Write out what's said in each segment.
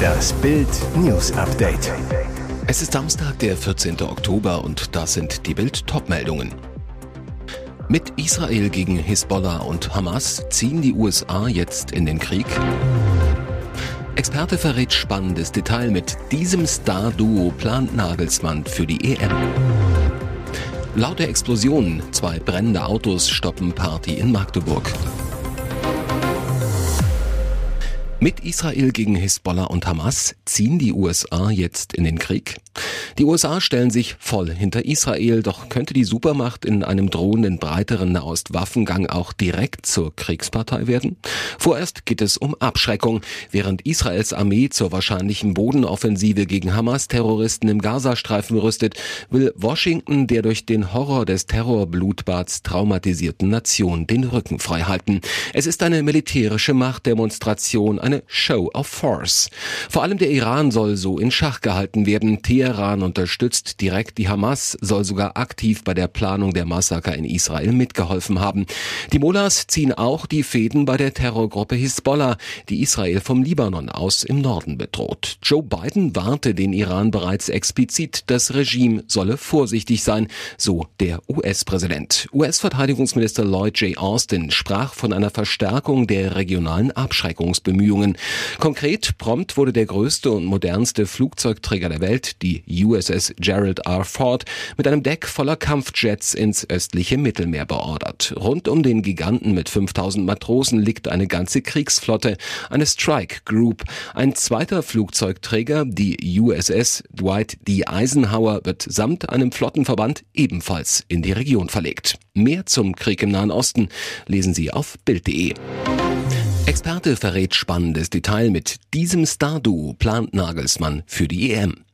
Das Bild News Update. Es ist Samstag, der 14. Oktober und das sind die Bild Topmeldungen. Mit Israel gegen Hisbollah und Hamas ziehen die USA jetzt in den Krieg. Experte verrät spannendes Detail mit diesem Star-Duo plant Nagelsmann für die EM. Laute Explosionen, zwei brennende Autos stoppen Party in Magdeburg. Mit Israel gegen Hisbollah und Hamas ziehen die USA jetzt in den Krieg. Die USA stellen sich voll hinter Israel, doch könnte die Supermacht in einem drohenden breiteren Nahost-Waffengang auch direkt zur Kriegspartei werden? Vorerst geht es um Abschreckung. Während Israels Armee zur wahrscheinlichen Bodenoffensive gegen Hamas-Terroristen im Gazastreifen rüstet, will Washington der durch den Horror des Terrorblutbads traumatisierten Nation den Rücken frei halten. Es ist eine militärische Machtdemonstration, eine Show of Force. Vor allem der Iran soll so in Schach gehalten werden. Teheran unterstützt direkt die Hamas, soll sogar aktiv bei der Planung der Massaker in Israel mitgeholfen haben. Die Mullahs ziehen auch die Fäden bei der Terrorgruppe Hisbollah, die Israel vom Libanon aus im Norden bedroht. Joe Biden warnte den Iran bereits explizit, das Regime solle vorsichtig sein, so der US-Präsident. US-Verteidigungsminister Lloyd J. Austin sprach von einer Verstärkung der regionalen Abschreckungsbemühungen. Konkret prompt wurde der größte und modernste Flugzeugträger der Welt, die USS Gerald R. Ford mit einem Deck voller Kampfjets ins östliche Mittelmeer beordert. Rund um den Giganten mit 5000 Matrosen liegt eine ganze Kriegsflotte, eine Strike Group. Ein zweiter Flugzeugträger, die USS Dwight D. Eisenhower, wird samt einem Flottenverband ebenfalls in die Region verlegt. Mehr zum Krieg im Nahen Osten lesen Sie auf Bild.de. Experte verrät spannendes Detail mit diesem Star-Duo plant Nagelsmann für die EM.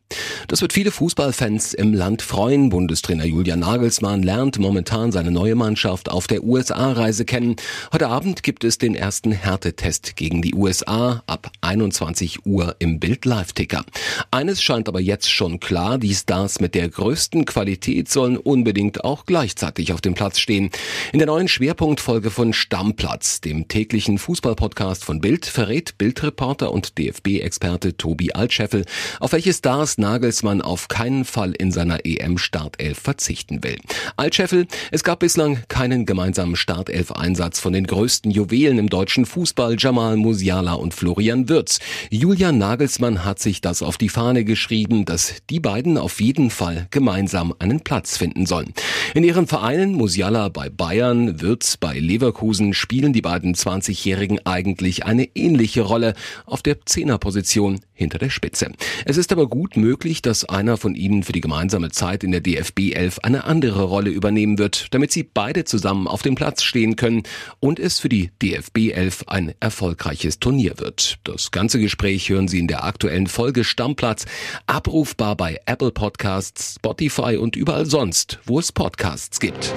Das wird viele Fußballfans im Land freuen. Bundestrainer Julian Nagelsmann lernt momentan seine neue Mannschaft auf der USA-Reise kennen. Heute Abend gibt es den ersten Härtetest gegen die USA ab 21 Uhr im Bild Live-Ticker. Eines scheint aber jetzt schon klar, die Stars mit der größten Qualität sollen unbedingt auch gleichzeitig auf dem Platz stehen. In der neuen Schwerpunktfolge von Stammplatz, dem täglichen Fußballpodcast von Bild, verrät Bildreporter und DFB-Experte Tobi Altscheffel, auf welche Stars Nagelsmann auf keinen Fall in seiner EM-Startelf verzichten will. Altscheffel, es gab bislang keinen gemeinsamen Startelf-Einsatz von den größten Juwelen im deutschen Fußball, Jamal Musiala und Florian Würz. Julian Nagelsmann hat sich das auf die Fahne geschrieben, dass die beiden auf jeden Fall gemeinsam einen Platz finden sollen. In ihren Vereinen, Musiala bei Bayern, Würz bei Leverkusen, spielen die beiden 20-Jährigen eigentlich eine ähnliche Rolle auf der Zehnerposition hinter der Spitze. Es ist aber gut möglich, dass einer von ihnen für die gemeinsame Zeit in der DFB 11 eine andere Rolle übernehmen wird, damit sie beide zusammen auf dem Platz stehen können und es für die DFB 11 ein erfolgreiches Turnier wird. Das ganze Gespräch hören Sie in der aktuellen Folge Stammplatz, abrufbar bei Apple Podcasts, Spotify und überall sonst, wo es Podcasts gibt.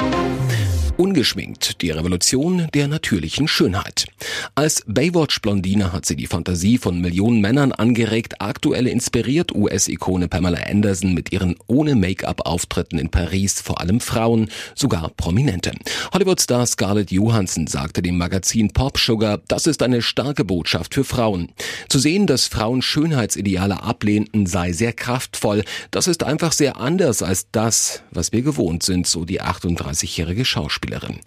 Ungeschminkt, die Revolution der natürlichen Schönheit. Als Baywatch-Blondine hat sie die Fantasie von Millionen Männern angeregt. Aktuell inspiriert US-Ikone Pamela Anderson mit ihren ohne Make-up-Auftritten in Paris vor allem Frauen, sogar Prominente. Hollywood-Star Scarlett Johansson sagte dem Magazin Pop Sugar, das ist eine starke Botschaft für Frauen. Zu sehen, dass Frauen Schönheitsideale ablehnten, sei sehr kraftvoll. Das ist einfach sehr anders als das, was wir gewohnt sind, so die 38-jährige Schauspielerin. Schauspielerin.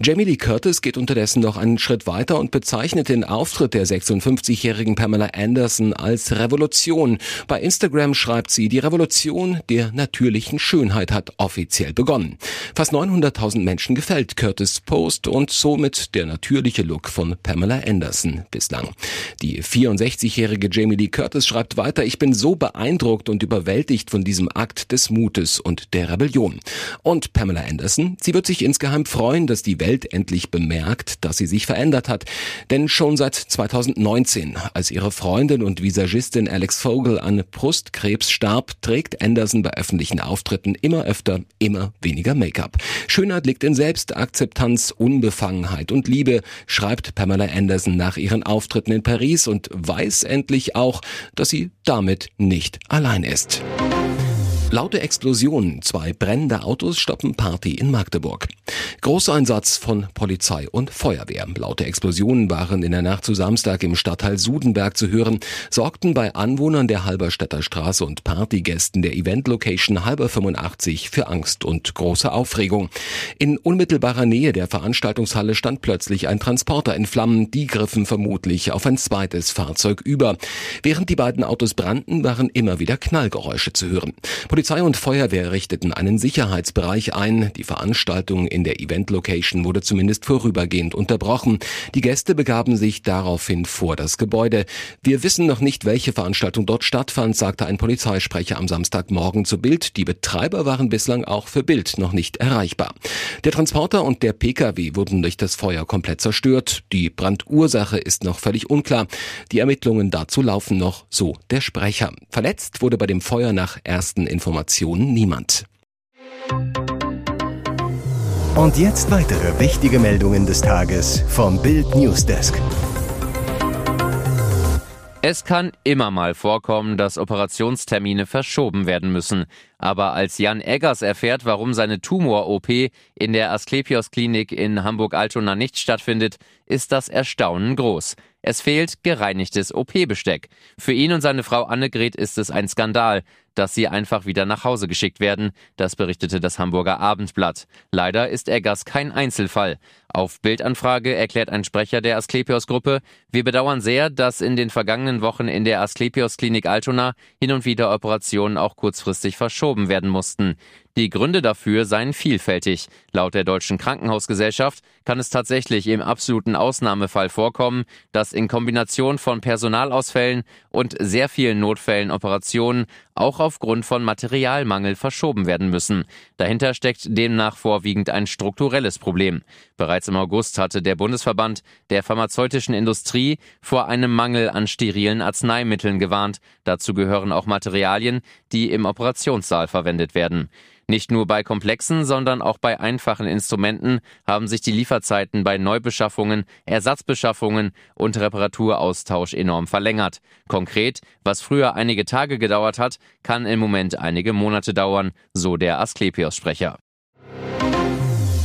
Jamie Lee Curtis geht unterdessen noch einen Schritt weiter und bezeichnet den Auftritt der 56-jährigen Pamela Anderson als Revolution. Bei Instagram schreibt sie, die Revolution der natürlichen Schönheit hat offiziell begonnen. Fast 900.000 Menschen gefällt Curtis Post und somit der natürliche Look von Pamela Anderson bislang. Die 64-jährige Jamie Lee Curtis schreibt weiter, ich bin so beeindruckt und überwältigt von diesem Akt des Mutes und der Rebellion. Und Pamela Anderson, sie wird sich insgeheim freuen, dass die Welt endlich bemerkt, dass sie sich verändert hat. Denn schon seit 2019, als ihre Freundin und Visagistin Alex Vogel an Brustkrebs starb, trägt Anderson bei öffentlichen Auftritten immer öfter immer weniger Make-up. Schönheit liegt in Selbstakzeptanz, Unbefangenheit und Liebe, schreibt Pamela Anderson nach ihren Auftritten in Paris und weiß endlich auch, dass sie damit nicht allein ist. Laute Explosionen, zwei brennende Autos stoppen Party in Magdeburg. Großeinsatz von Polizei und Feuerwehr. Laute Explosionen waren in der Nacht zu Samstag im Stadtteil Sudenberg zu hören, sorgten bei Anwohnern der Halberstädter Straße und Partygästen der Event-Location Halber 85 für Angst und große Aufregung. In unmittelbarer Nähe der Veranstaltungshalle stand plötzlich ein Transporter in Flammen, die griffen vermutlich auf ein zweites Fahrzeug über. Während die beiden Autos brannten, waren immer wieder Knallgeräusche zu hören. Polizei und Feuerwehr richteten einen Sicherheitsbereich ein. Die Veranstaltung in der Event-Location wurde zumindest vorübergehend unterbrochen. Die Gäste begaben sich daraufhin vor das Gebäude. Wir wissen noch nicht, welche Veranstaltung dort stattfand, sagte ein Polizeisprecher am Samstagmorgen zu Bild. Die Betreiber waren bislang auch für Bild noch nicht erreichbar. Der Transporter und der Pkw wurden durch das Feuer komplett zerstört. Die Brandursache ist noch völlig unklar. Die Ermittlungen dazu laufen noch, so der Sprecher. Verletzt wurde bei dem Feuer nach ersten Informationen Informationen niemand. Und jetzt weitere wichtige Meldungen des Tages vom Bild Newsdesk. Es kann immer mal vorkommen, dass Operationstermine verschoben werden müssen. Aber als Jan Eggers erfährt, warum seine Tumor-OP in der Asklepios Klinik in Hamburg-Altona nicht stattfindet, ist das Erstaunen groß. Es fehlt gereinigtes OP-Besteck. Für ihn und seine Frau Annegret ist es ein Skandal, dass sie einfach wieder nach Hause geschickt werden. Das berichtete das Hamburger Abendblatt. Leider ist Eggers kein Einzelfall. Auf Bildanfrage erklärt ein Sprecher der Asklepios-Gruppe, wir bedauern sehr, dass in den vergangenen Wochen in der Asklepios-Klinik Altona hin und wieder Operationen auch kurzfristig verschoben werden mussten. Die Gründe dafür seien vielfältig. Laut der Deutschen Krankenhausgesellschaft kann es tatsächlich im absoluten Ausnahmefall vorkommen, dass in Kombination von Personalausfällen und sehr vielen Notfällen Operationen auch aufgrund von Materialmangel verschoben werden müssen. Dahinter steckt demnach vorwiegend ein strukturelles Problem. Bereits im August hatte der Bundesverband der pharmazeutischen Industrie vor einem Mangel an sterilen Arzneimitteln gewarnt. Dazu gehören auch Materialien, die im Operationssaal verwendet werden. Nicht nur bei komplexen, sondern auch bei einfachen Instrumenten haben sich die Lieferzeiten bei Neubeschaffungen, Ersatzbeschaffungen und Reparaturaustausch enorm verlängert. Konkret, was früher einige Tage gedauert hat, kann im Moment einige Monate dauern, so der Asklepios-Sprecher.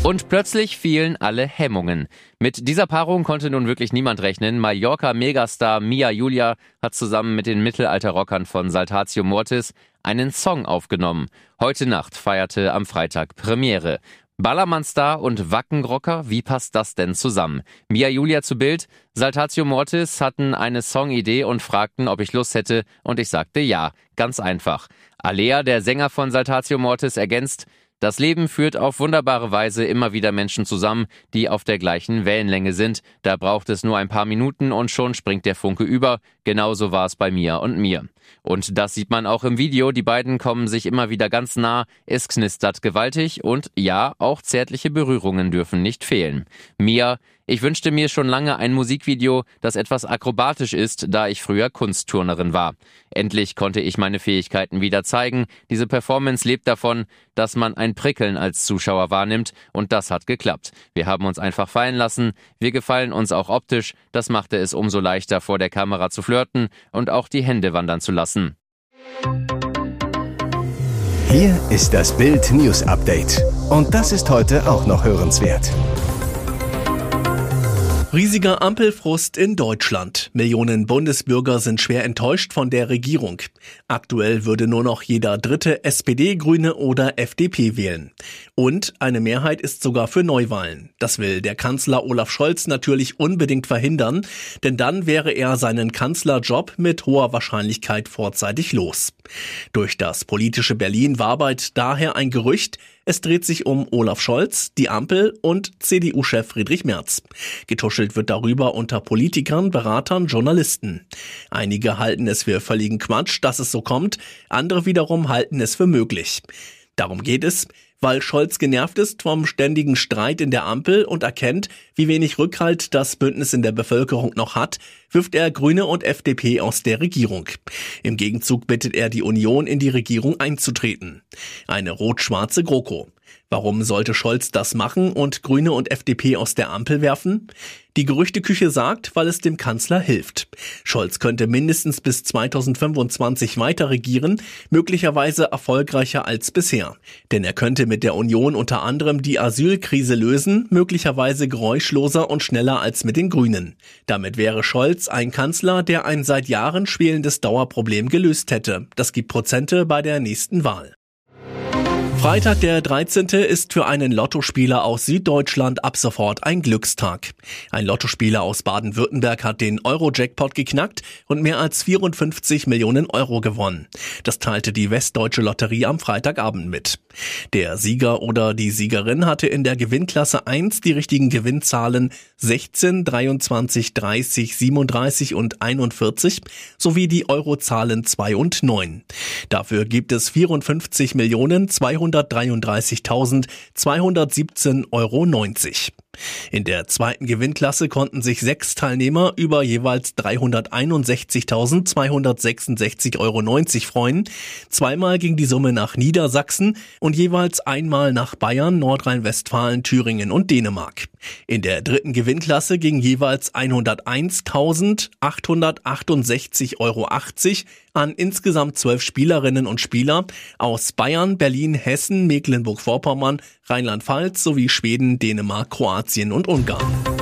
Und plötzlich fielen alle Hemmungen. Mit dieser Paarung konnte nun wirklich niemand rechnen. Mallorca-Megastar Mia Julia hat zusammen mit den Mittelalterrockern von Saltatio Mortis einen Song aufgenommen. Heute Nacht feierte am Freitag Premiere. Ballermann-Star und Wackenrocker, wie passt das denn zusammen? Mia Julia zu Bild, Saltatio Mortis hatten eine Songidee und fragten, ob ich Lust hätte, und ich sagte ja, ganz einfach. Alea, der Sänger von Saltatio Mortis, ergänzt, das Leben führt auf wunderbare Weise immer wieder Menschen zusammen, die auf der gleichen Wellenlänge sind. Da braucht es nur ein paar Minuten und schon springt der Funke über. Genauso war es bei mir und mir. Und das sieht man auch im Video. Die beiden kommen sich immer wieder ganz nah. Es knistert gewaltig und ja, auch zärtliche Berührungen dürfen nicht fehlen. Mia, ich wünschte mir schon lange ein Musikvideo, das etwas akrobatisch ist, da ich früher Kunstturnerin war. Endlich konnte ich meine Fähigkeiten wieder zeigen. Diese Performance lebt davon, dass man ein Prickeln als Zuschauer wahrnimmt und das hat geklappt. Wir haben uns einfach fallen lassen. Wir gefallen uns auch optisch. Das machte es umso leichter vor der Kamera zu flirten und auch die Hände wandern zu lassen. Hier ist das Bild News Update. Und das ist heute auch noch hörenswert. Riesiger Ampelfrust in Deutschland. Millionen Bundesbürger sind schwer enttäuscht von der Regierung. Aktuell würde nur noch jeder dritte SPD, Grüne oder FDP wählen. Und eine Mehrheit ist sogar für Neuwahlen. Das will der Kanzler Olaf Scholz natürlich unbedingt verhindern, denn dann wäre er seinen Kanzlerjob mit hoher Wahrscheinlichkeit vorzeitig los. Durch das politische Berlin wabert daher ein Gerücht, es dreht sich um Olaf Scholz, die Ampel und CDU-Chef Friedrich Merz. Getuschelt wird darüber unter Politikern, Beratern, Journalisten. Einige halten es für völligen Quatsch, dass es so kommt, andere wiederum halten es für möglich. Darum geht es, weil Scholz genervt ist vom ständigen Streit in der Ampel und erkennt, wie wenig Rückhalt das Bündnis in der Bevölkerung noch hat, wirft er Grüne und FDP aus der Regierung. Im Gegenzug bittet er die Union in die Regierung einzutreten. Eine rot-schwarze GroKo. Warum sollte Scholz das machen und Grüne und FDP aus der Ampel werfen? Die Gerüchteküche sagt, weil es dem Kanzler hilft. Scholz könnte mindestens bis 2025 weiter regieren, möglicherweise erfolgreicher als bisher. Denn er könnte mit der Union unter anderem die Asylkrise lösen, möglicherweise geräuschloser und schneller als mit den Grünen. Damit wäre Scholz ein Kanzler, der ein seit Jahren schwelendes Dauerproblem gelöst hätte. Das gibt Prozente bei der nächsten Wahl. Freitag der 13. ist für einen Lottospieler aus Süddeutschland ab sofort ein Glückstag. Ein Lottospieler aus Baden-Württemberg hat den Euro-Jackpot geknackt und mehr als 54 Millionen Euro gewonnen. Das teilte die Westdeutsche Lotterie am Freitagabend mit. Der Sieger oder die Siegerin hatte in der Gewinnklasse 1 die richtigen Gewinnzahlen 16, 23, 30, 37 und 41 sowie die Eurozahlen 2 und 9. Dafür gibt es 54 Millionen 200 133.217,90 Euro. In der zweiten Gewinnklasse konnten sich sechs Teilnehmer über jeweils 361.266,90 Euro freuen. Zweimal ging die Summe nach Niedersachsen und jeweils einmal nach Bayern, Nordrhein-Westfalen, Thüringen und Dänemark. In der dritten Gewinnklasse ging jeweils 101.868,80 Euro an insgesamt zwölf Spielerinnen und Spieler aus Bayern, Berlin, Hessen, Mecklenburg-Vorpommern, Rheinland-Pfalz sowie Schweden, Dänemark, Kroatien und Ungarn.